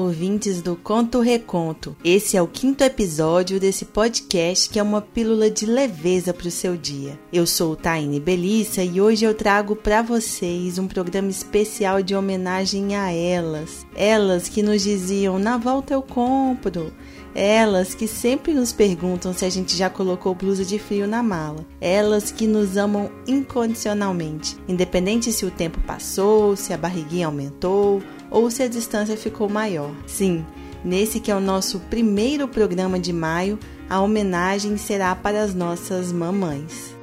Ouvintes do Conto Reconto. Esse é o quinto episódio desse podcast que é uma pílula de leveza para o seu dia. Eu sou Taine Belissa e hoje eu trago para vocês um programa especial de homenagem a elas. Elas que nos diziam: na volta eu compro. Elas que sempre nos perguntam se a gente já colocou blusa de frio na mala. Elas que nos amam incondicionalmente, independente se o tempo passou, se a barriguinha aumentou ou se a distância ficou maior. Sim, nesse que é o nosso primeiro programa de maio, a homenagem será para as nossas mamães.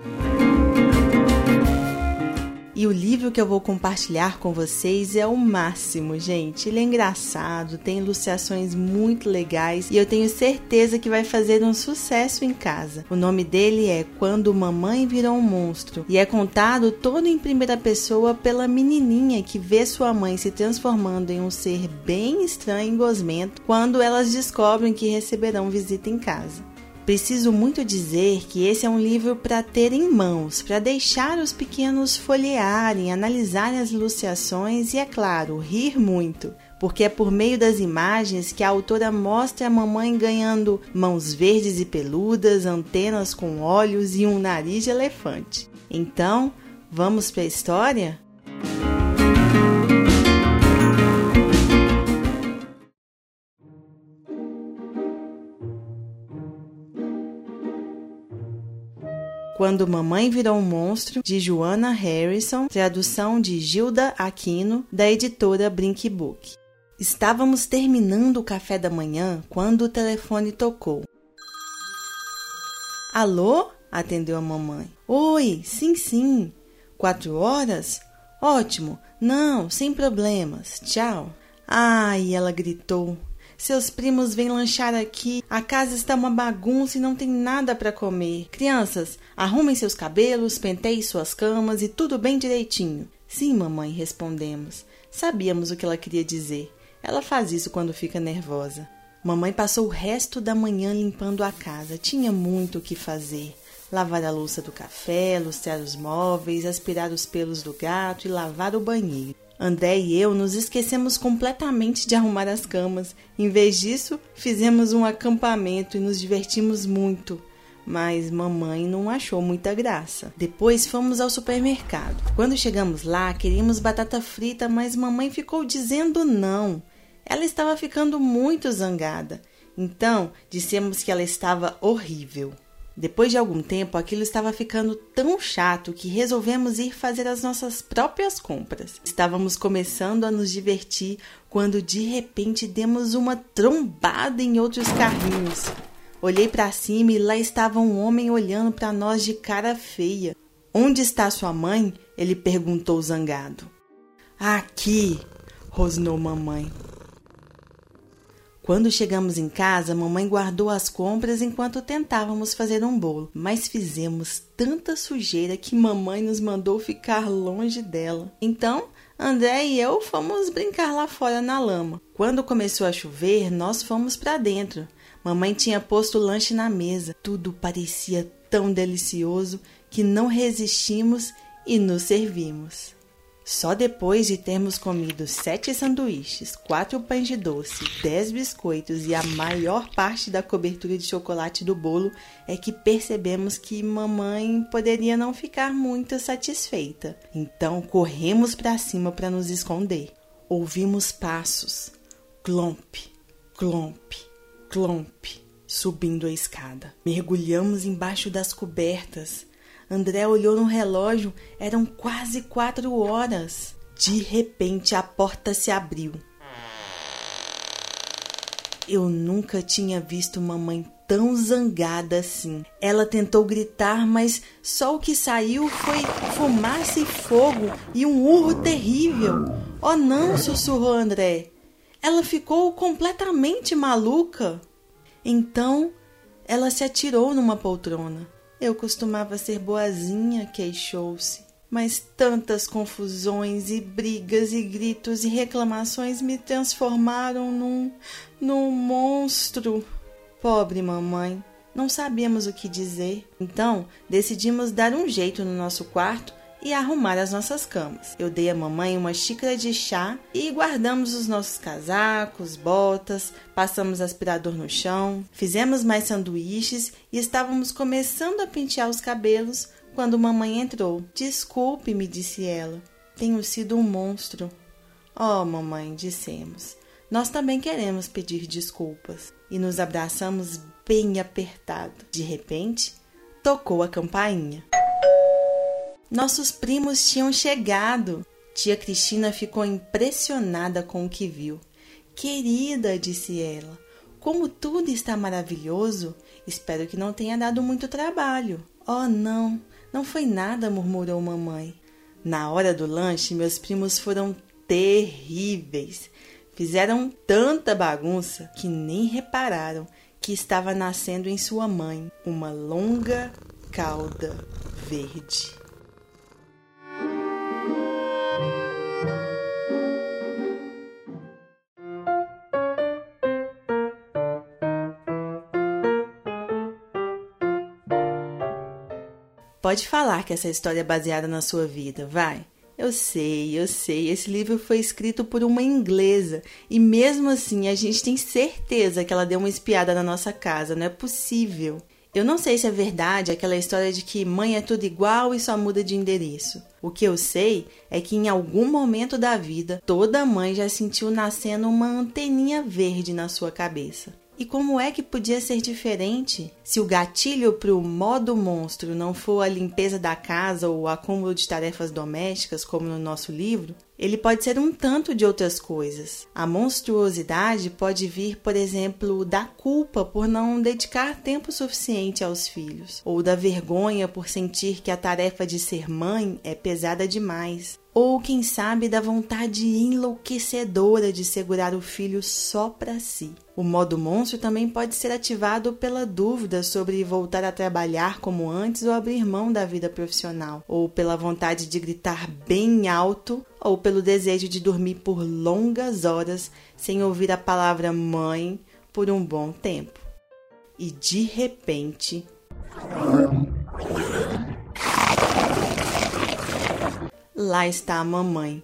E o livro que eu vou compartilhar com vocês é o máximo, gente. Ele é engraçado, tem ilustrações muito legais e eu tenho certeza que vai fazer um sucesso em casa. O nome dele é Quando Mamãe Virou um Monstro e é contado todo em primeira pessoa pela menininha que vê sua mãe se transformando em um ser bem estranho e gosmento quando elas descobrem que receberão visita em casa. Preciso muito dizer que esse é um livro para ter em mãos, para deixar os pequenos folhearem, analisarem as ilustrações e, é claro, rir muito. Porque é por meio das imagens que a autora mostra a mamãe ganhando mãos verdes e peludas, antenas com olhos e um nariz de elefante. Então, vamos para a história? Quando Mamãe Virou um Monstro, de Joana Harrison, tradução de Gilda Aquino, da editora Brink Book. Estávamos terminando o café da manhã quando o telefone tocou. Alô? atendeu a mamãe. Oi, sim, sim. Quatro horas? Ótimo. Não, sem problemas. Tchau. Ai, ela gritou. Seus primos vêm lanchar aqui. A casa está uma bagunça e não tem nada para comer. Crianças, arrumem seus cabelos, penteiem suas camas e tudo bem direitinho. Sim, mamãe, respondemos. Sabíamos o que ela queria dizer. Ela faz isso quando fica nervosa. Mamãe passou o resto da manhã limpando a casa. Tinha muito o que fazer. Lavar a louça do café, lustrar os móveis, aspirar os pelos do gato e lavar o banheiro. André e eu nos esquecemos completamente de arrumar as camas. Em vez disso, fizemos um acampamento e nos divertimos muito. Mas mamãe não achou muita graça. Depois fomos ao supermercado. Quando chegamos lá, queríamos batata frita, mas mamãe ficou dizendo não. Ela estava ficando muito zangada. Então, dissemos que ela estava horrível. Depois de algum tempo, aquilo estava ficando tão chato que resolvemos ir fazer as nossas próprias compras. Estávamos começando a nos divertir quando de repente demos uma trombada em outros carrinhos. Olhei para cima e lá estava um homem olhando para nós de cara feia. Onde está sua mãe? Ele perguntou zangado. Aqui, rosnou mamãe. Quando chegamos em casa, mamãe guardou as compras enquanto tentávamos fazer um bolo, mas fizemos tanta sujeira que mamãe nos mandou ficar longe dela. Então, André e eu fomos brincar lá fora na lama. Quando começou a chover, nós fomos para dentro. Mamãe tinha posto o lanche na mesa. Tudo parecia tão delicioso que não resistimos e nos servimos. Só depois de termos comido sete sanduíches, quatro pães de doce, dez biscoitos e a maior parte da cobertura de chocolate do bolo é que percebemos que mamãe poderia não ficar muito satisfeita. Então corremos para cima para nos esconder. Ouvimos passos, clomp, clomp, clomp, subindo a escada. Mergulhamos embaixo das cobertas André olhou no relógio, eram quase quatro horas. De repente a porta se abriu. Eu nunca tinha visto mamãe tão zangada assim. Ela tentou gritar, mas só o que saiu foi fumaça e fogo e um urro terrível. Oh não, sussurrou André. Ela ficou completamente maluca. Então ela se atirou numa poltrona. Eu costumava ser boazinha, queixou-se, mas tantas confusões e brigas e gritos e reclamações me transformaram num. num monstro. Pobre mamãe, não sabíamos o que dizer. Então decidimos dar um jeito no nosso quarto e arrumar as nossas camas. Eu dei à mamãe uma xícara de chá e guardamos os nossos casacos, botas, passamos aspirador no chão, fizemos mais sanduíches e estávamos começando a pentear os cabelos quando mamãe entrou. Desculpe, me disse ela. Tenho sido um monstro. Oh, mamãe, dissemos. Nós também queremos pedir desculpas e nos abraçamos bem apertado. De repente, tocou a campainha. Nossos primos tinham chegado. Tia Cristina ficou impressionada com o que viu. Querida, disse ela, como tudo está maravilhoso, espero que não tenha dado muito trabalho. Oh, não, não foi nada, murmurou mamãe. Na hora do lanche, meus primos foram terríveis. Fizeram tanta bagunça que nem repararam que estava nascendo em sua mãe uma longa cauda verde. Pode falar que essa história é baseada na sua vida, vai. Eu sei, eu sei. Esse livro foi escrito por uma inglesa e mesmo assim a gente tem certeza que ela deu uma espiada na nossa casa. Não é possível. Eu não sei se é verdade aquela história de que mãe é tudo igual e só muda de endereço. O que eu sei é que em algum momento da vida toda mãe já sentiu nascendo uma anteninha verde na sua cabeça. E como é que podia ser diferente? Se o gatilho para o modo monstro não for a limpeza da casa ou o acúmulo de tarefas domésticas, como no nosso livro, ele pode ser um tanto de outras coisas. A monstruosidade pode vir, por exemplo, da culpa por não dedicar tempo suficiente aos filhos, ou da vergonha por sentir que a tarefa de ser mãe é pesada demais, ou quem sabe da vontade enlouquecedora de segurar o filho só para si. O modo monstro também pode ser ativado pela dúvida sobre voltar a trabalhar como antes ou abrir mão da vida profissional, ou pela vontade de gritar bem alto, ou pelo desejo de dormir por longas horas sem ouvir a palavra mãe por um bom tempo. E de repente. Lá está a mamãe,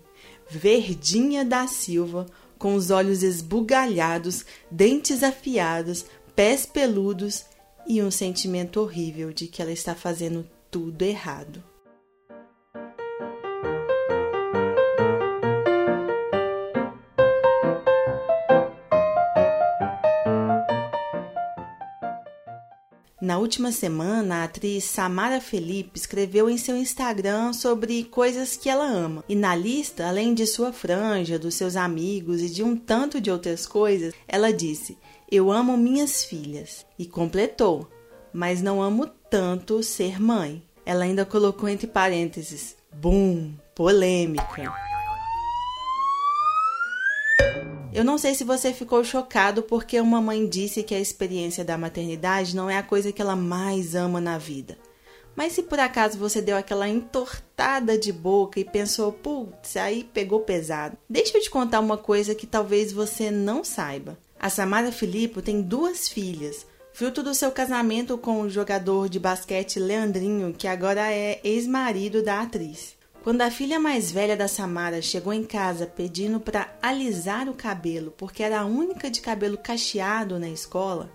verdinha da Silva, com os olhos esbugalhados, dentes afiados, pés peludos e um sentimento horrível de que ela está fazendo tudo errado. Na última semana, a atriz Samara Felipe escreveu em seu Instagram sobre coisas que ela ama. E na lista, além de sua franja, dos seus amigos e de um tanto de outras coisas, ela disse: Eu amo minhas filhas. E completou: Mas não amo tanto ser mãe. Ela ainda colocou entre parênteses: Bum, polêmica. Eu não sei se você ficou chocado porque uma mãe disse que a experiência da maternidade não é a coisa que ela mais ama na vida. Mas se por acaso você deu aquela entortada de boca e pensou, putz, aí pegou pesado. Deixa eu te contar uma coisa que talvez você não saiba. A Samara Filippo tem duas filhas, fruto do seu casamento com o jogador de basquete Leandrinho, que agora é ex-marido da atriz. Quando a filha mais velha da Samara chegou em casa pedindo para alisar o cabelo porque era a única de cabelo cacheado na escola,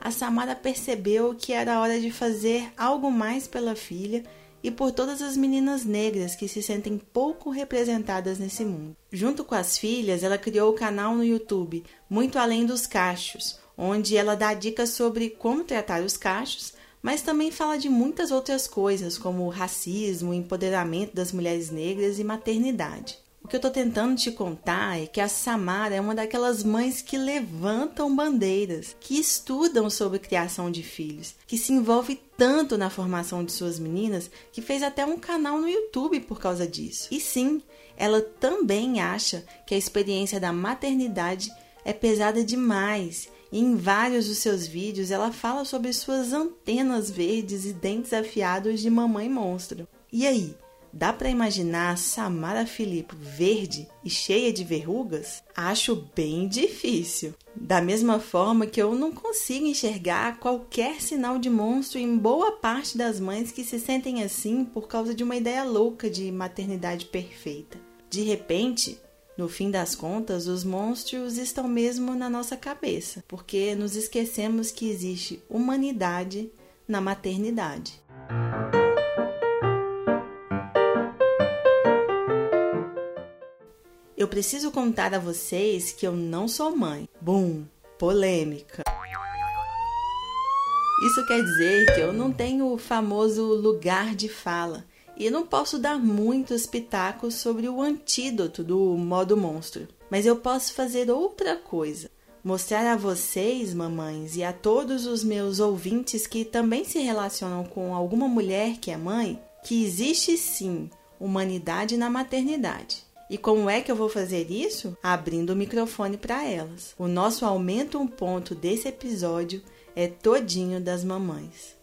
a Samara percebeu que era hora de fazer algo mais pela filha e por todas as meninas negras que se sentem pouco representadas nesse mundo. Junto com as filhas, ela criou o canal no YouTube Muito Além dos Cachos, onde ela dá dicas sobre como tratar os cachos mas também fala de muitas outras coisas, como racismo, empoderamento das mulheres negras e maternidade. O que eu estou tentando te contar é que a Samara é uma daquelas mães que levantam bandeiras, que estudam sobre criação de filhos, que se envolve tanto na formação de suas meninas que fez até um canal no YouTube por causa disso. E sim, ela também acha que a experiência da maternidade é pesada demais e em vários dos seus vídeos ela fala sobre suas antenas verdes e dentes afiados de mamãe monstro. E aí, dá para imaginar Samara Filippo verde e cheia de verrugas? Acho bem difícil. Da mesma forma que eu não consigo enxergar qualquer sinal de monstro em boa parte das mães que se sentem assim por causa de uma ideia louca de maternidade perfeita. De repente, no fim das contas, os monstros estão mesmo na nossa cabeça, porque nos esquecemos que existe humanidade na maternidade. Eu preciso contar a vocês que eu não sou mãe. Bum, polêmica. Isso quer dizer que eu não tenho o famoso lugar de fala e não posso dar muitos pitacos sobre o antídoto do modo monstro. Mas eu posso fazer outra coisa: mostrar a vocês, mamães, e a todos os meus ouvintes que também se relacionam com alguma mulher que é mãe, que existe sim humanidade na maternidade. E como é que eu vou fazer isso? Abrindo o microfone para elas. O nosso aumento um ponto desse episódio é todinho das mamães.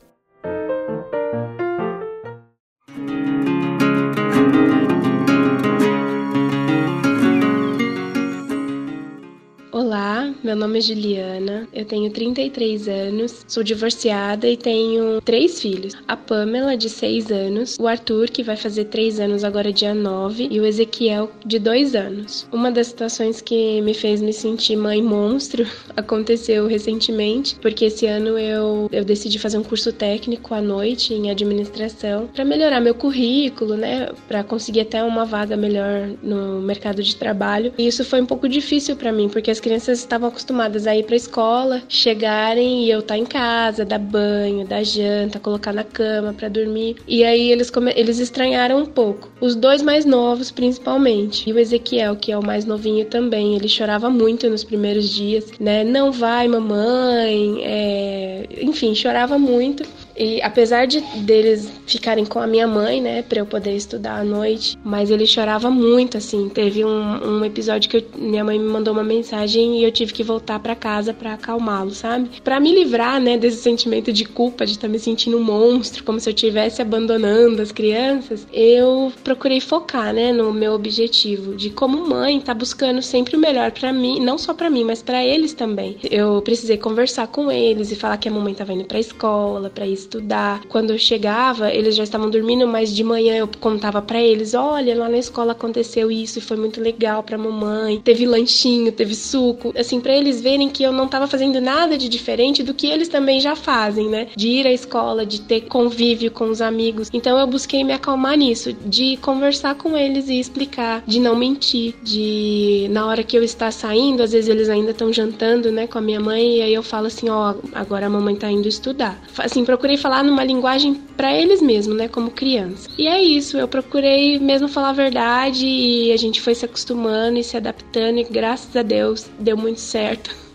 Meu nome é Juliana, eu tenho 33 anos, sou divorciada e tenho três filhos. A Pamela, de 6 anos, o Arthur, que vai fazer 3 anos agora dia 9, e o Ezequiel, de 2 anos. Uma das situações que me fez me sentir mãe monstro aconteceu recentemente, porque esse ano eu, eu decidi fazer um curso técnico à noite em administração para melhorar meu currículo, né, para conseguir até uma vaga melhor no mercado de trabalho. E isso foi um pouco difícil para mim, porque as crianças estavam acostumadas a ir pra escola, chegarem e eu estar tá em casa, dar banho, dar janta, colocar na cama para dormir. E aí eles, eles estranharam um pouco. Os dois mais novos, principalmente. E o Ezequiel, que é o mais novinho também, ele chorava muito nos primeiros dias, né? Não vai, mamãe. É... Enfim, chorava muito. E apesar de deles ficarem com a minha mãe, né, para eu poder estudar à noite, mas ele chorava muito, assim. Teve um, um episódio que eu, minha mãe me mandou uma mensagem e eu tive que voltar para casa para acalmá-lo, sabe? Para me livrar, né, desse sentimento de culpa, de estar tá me sentindo um monstro, como se eu estivesse abandonando as crianças, eu procurei focar, né, no meu objetivo de como mãe tá buscando sempre o melhor para mim, não só para mim, mas para eles também. Eu precisei conversar com eles e falar que a mamãe tava indo para escola, para isso estudar. Quando eu chegava, eles já estavam dormindo, mas de manhã eu contava para eles: olha, lá na escola aconteceu isso e foi muito legal pra mamãe. Teve lanchinho, teve suco. Assim, para eles verem que eu não tava fazendo nada de diferente do que eles também já fazem, né? De ir à escola, de ter convívio com os amigos. Então eu busquei me acalmar nisso, de conversar com eles e explicar, de não mentir, de na hora que eu estar saindo, às vezes eles ainda estão jantando, né, com a minha mãe, e aí eu falo assim: ó, oh, agora a mamãe tá indo estudar. Assim, procurei falar numa linguagem para eles mesmos, né, como criança. E é isso, eu procurei mesmo falar a verdade e a gente foi se acostumando e se adaptando e graças a Deus deu muito certo.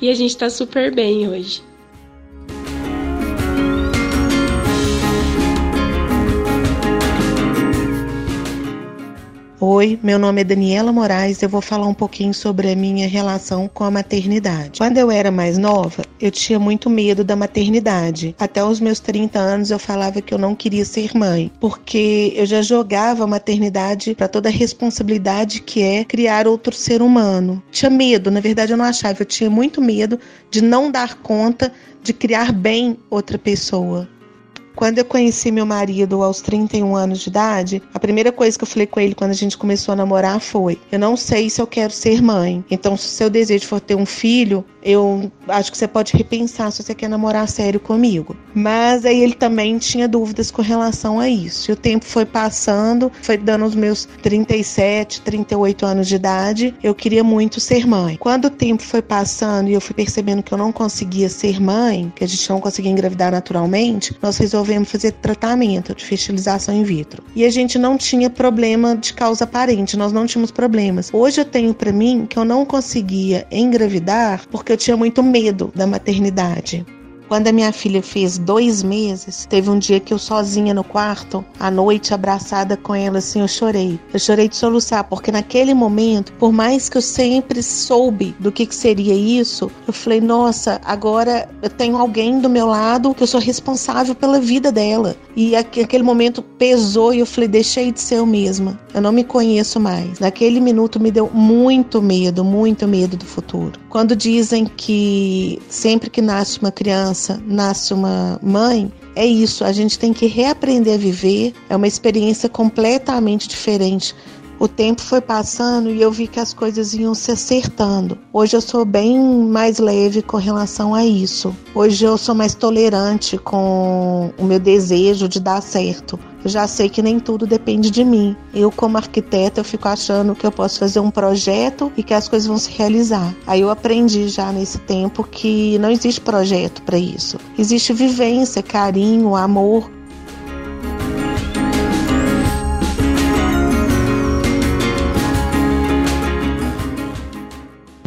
E a gente tá super bem hoje. Oi, meu nome é Daniela Moraes. Eu vou falar um pouquinho sobre a minha relação com a maternidade. Quando eu era mais nova, eu tinha muito medo da maternidade. Até os meus 30 anos eu falava que eu não queria ser mãe, porque eu já jogava a maternidade para toda a responsabilidade que é criar outro ser humano. Tinha medo, na verdade eu não achava, eu tinha muito medo de não dar conta de criar bem outra pessoa. Quando eu conheci meu marido aos 31 anos de idade, a primeira coisa que eu falei com ele quando a gente começou a namorar foi: Eu não sei se eu quero ser mãe. Então, se o seu desejo for ter um filho, eu acho que você pode repensar se você quer namorar sério comigo. Mas aí ele também tinha dúvidas com relação a isso. E o tempo foi passando, foi dando os meus 37, 38 anos de idade. Eu queria muito ser mãe. Quando o tempo foi passando e eu fui percebendo que eu não conseguia ser mãe, que a gente não conseguia engravidar naturalmente, nós resolvemos fazer tratamento de fertilização in vitro. E a gente não tinha problema de causa aparente, nós não tínhamos problemas. Hoje eu tenho para mim que eu não conseguia engravidar porque eu tinha muito medo da maternidade. Quando a minha filha fez dois meses, teve um dia que eu sozinha no quarto, à noite, abraçada com ela, assim, eu chorei. Eu chorei de soluçar, porque naquele momento, por mais que eu sempre soube do que, que seria isso, eu falei, nossa, agora eu tenho alguém do meu lado que eu sou responsável pela vida dela. E aquele momento pesou e eu falei, deixei de ser eu mesma. Eu não me conheço mais. Naquele minuto me deu muito medo, muito medo do futuro. Quando dizem que sempre que nasce uma criança, nasce uma mãe, é isso, a gente tem que reaprender a viver. É uma experiência completamente diferente o tempo foi passando e eu vi que as coisas iam se acertando. Hoje eu sou bem mais leve com relação a isso. Hoje eu sou mais tolerante com o meu desejo de dar certo. Eu já sei que nem tudo depende de mim. Eu, como arquiteta, eu fico achando que eu posso fazer um projeto e que as coisas vão se realizar. Aí eu aprendi já nesse tempo que não existe projeto para isso. Existe vivência, carinho, amor.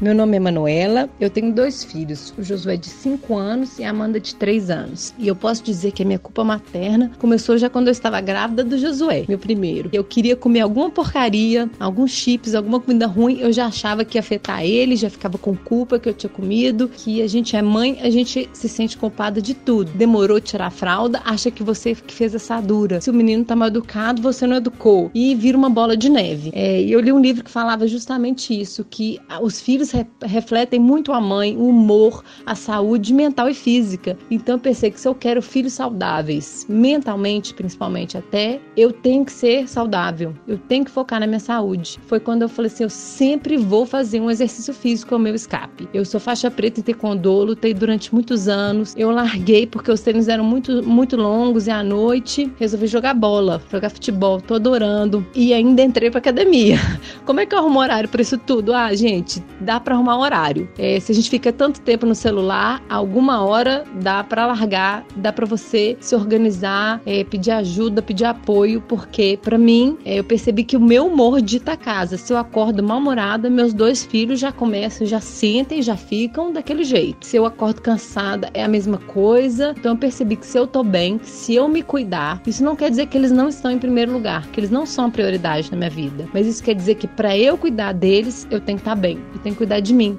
Meu nome é Manuela, eu tenho dois filhos, o Josué de 5 anos e a Amanda de 3 anos. E eu posso dizer que a minha culpa materna começou já quando eu estava grávida do Josué, meu primeiro. Eu queria comer alguma porcaria, alguns chips, alguma comida ruim, eu já achava que ia afetar ele, já ficava com culpa que eu tinha comido, que a gente é mãe, a gente se sente culpada de tudo. Demorou tirar a fralda, acha que você que fez essa dura. Se o menino tá mal educado, você não educou. E vira uma bola de neve. É, eu li um livro que falava justamente isso, que os filhos refletem muito a mãe, o humor, a saúde mental e física. Então eu pensei que se eu quero filhos saudáveis, mentalmente principalmente até, eu tenho que ser saudável. Eu tenho que focar na minha saúde. Foi quando eu falei assim, eu sempre vou fazer um exercício físico ao meu escape. Eu sou faixa preta em taekwondo, lutei durante muitos anos. Eu larguei porque os treinos eram muito muito longos e à noite resolvi jogar bola, jogar futebol. Tô adorando e ainda entrei para academia. Como é que eu arrumo horário para isso tudo? Ah, gente, dá para arrumar um horário. É, se a gente fica tanto tempo no celular, alguma hora dá para largar, dá para você se organizar, é, pedir ajuda, pedir apoio, porque para mim é, eu percebi que o meu humor dita a casa. Se eu acordo mal-humorada, meus dois filhos já começam, já sentem, já ficam daquele jeito. Se eu acordo cansada, é a mesma coisa. Então eu percebi que se eu tô bem, se eu me cuidar, isso não quer dizer que eles não estão em primeiro lugar, que eles não são a prioridade na minha vida, mas isso quer dizer que para eu cuidar deles, eu tenho que estar tá bem, eu tenho que cuidar de mim.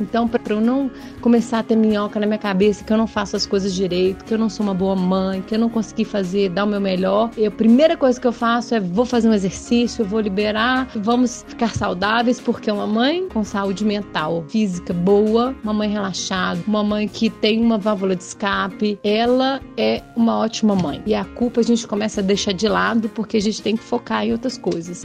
Então, para eu não começar a ter minhoca na minha cabeça que eu não faço as coisas direito, que eu não sou uma boa mãe, que eu não consegui fazer, dar o meu melhor, a primeira coisa que eu faço é vou fazer um exercício, vou liberar, vamos ficar saudáveis, porque uma mãe com saúde mental, física boa, uma mãe relaxada, uma mãe que tem uma válvula de escape, ela é uma ótima mãe. E a culpa a gente começa a deixar de lado porque a gente tem que focar em outras coisas.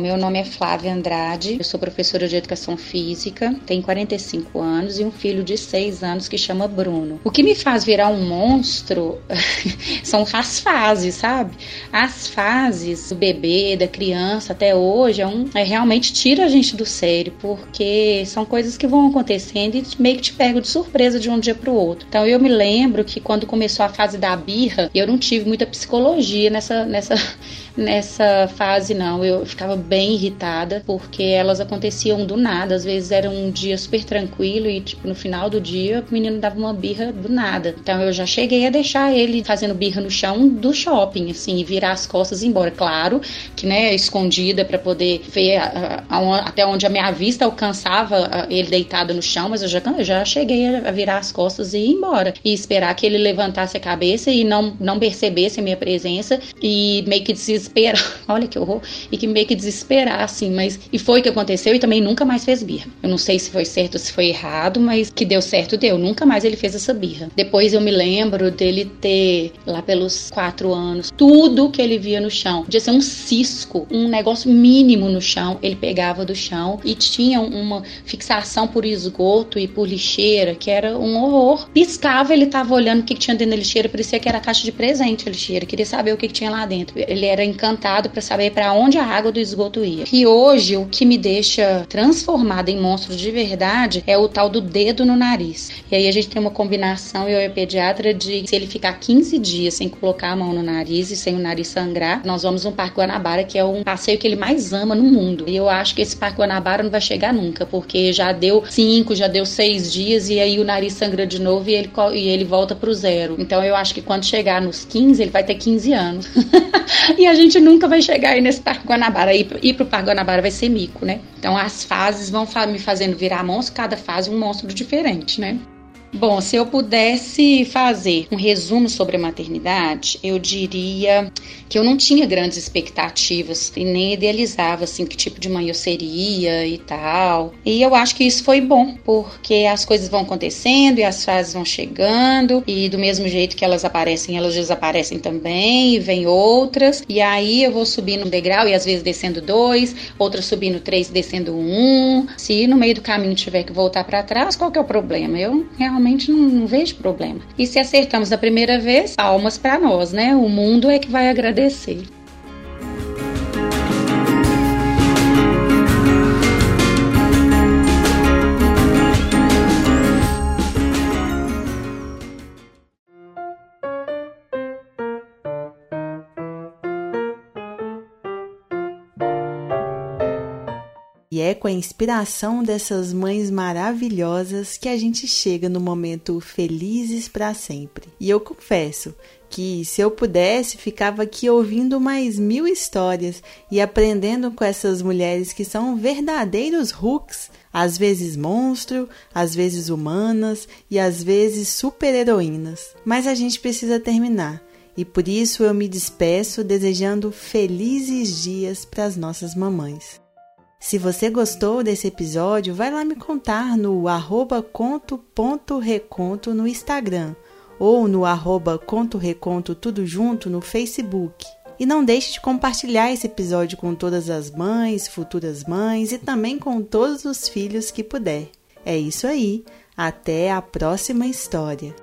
Meu nome é Flávia Andrade, eu sou professora de educação física, tenho 45 anos e um filho de 6 anos que chama Bruno. O que me faz virar um monstro são as fases, sabe? As fases do bebê, da criança até hoje é, um, é realmente tira a gente do sério, porque são coisas que vão acontecendo e meio que te pego de surpresa de um dia para o outro. Então eu me lembro que quando começou a fase da birra, eu não tive muita psicologia nessa, nessa, nessa fase, não. Eu ficava bem irritada, porque elas aconteciam do nada. Às vezes era um dia super tranquilo e, tipo, no final do dia o menino dava uma birra do nada. Então eu já cheguei a deixar ele fazendo birra no chão do shopping, assim, virar as costas e ir embora. Claro que, né, escondida para poder ver a, a, a, até onde a minha vista alcançava ele deitado no chão, mas eu já, eu já cheguei a virar as costas e ir embora. E esperar que ele levantasse a cabeça e não, não percebesse a minha presença e meio que desesperar. Olha que horror. E que meio que desesperar, assim, mas. E foi o que aconteceu e também nunca mais fez birra. Eu não sei se foi certo ou se foi errado, mas que deu certo, deu. Nunca mais ele fez essa birra. Depois eu me lembro dele ter, lá pelos quatro anos, tudo que ele via no chão. Podia ser um cisco, um negócio mínimo no chão, ele pegava do chão e tinha uma fixação por esgoto e por lixeira, que era um horror. Piscava, ele tava olhando o que, tinha dentro da lixeira, parecia que era caixa de presente a lixeira, queria saber o que tinha lá dentro. Ele era encantado para saber para onde a água do esgoto ia. E hoje o que me deixa transformada em monstro de verdade é o tal do dedo no nariz. E aí a gente tem uma combinação, eu e a pediatra, de se ele ficar 15 dias sem colocar a mão no nariz e sem o nariz sangrar, nós vamos no Parque Guanabara, que é um passeio que ele mais ama no mundo. E eu acho que esse Parque Guanabara não vai chegar nunca, porque já deu 5, já deu 6 dias e aí o nariz sangra de novo e ele, e ele volta pro zero. Então eu acho que quando chegar nos 15, ele vai ter 15 anos. e a gente nunca vai chegar aí nesse Parque Guanabara. Ir, ir pro Parque Guanabara vai ser mico, né? Então as fases vão me fazendo virar monstro, cada fase um monstro diferente, né? Bom, se eu pudesse fazer um resumo sobre a maternidade, eu diria que eu não tinha grandes expectativas e nem idealizava assim que tipo de mãe eu seria e tal. E eu acho que isso foi bom, porque as coisas vão acontecendo e as fases vão chegando e do mesmo jeito que elas aparecem, elas desaparecem também e vem outras. E aí eu vou subindo um degrau e às vezes descendo dois, outras subindo três, descendo um. Se no meio do caminho tiver que voltar para trás, qual que é o problema? Eu realmente realmente não, não vejo problema. E se acertamos da primeira vez, palmas para nós, né? O mundo é que vai agradecer. Com a inspiração dessas mães maravilhosas que a gente chega no momento felizes para sempre. E eu confesso que se eu pudesse, ficava aqui ouvindo mais mil histórias e aprendendo com essas mulheres que são verdadeiros hooks, às vezes monstro, às vezes humanas e às vezes super-heroínas. Mas a gente precisa terminar. E por isso eu me despeço desejando felizes dias para as nossas mamães. Se você gostou desse episódio, vai lá me contar no arroba conto.reconto no Instagram ou no arroba conto-reconto tudo junto no Facebook. E não deixe de compartilhar esse episódio com todas as mães, futuras mães e também com todos os filhos que puder. É isso aí, até a próxima história.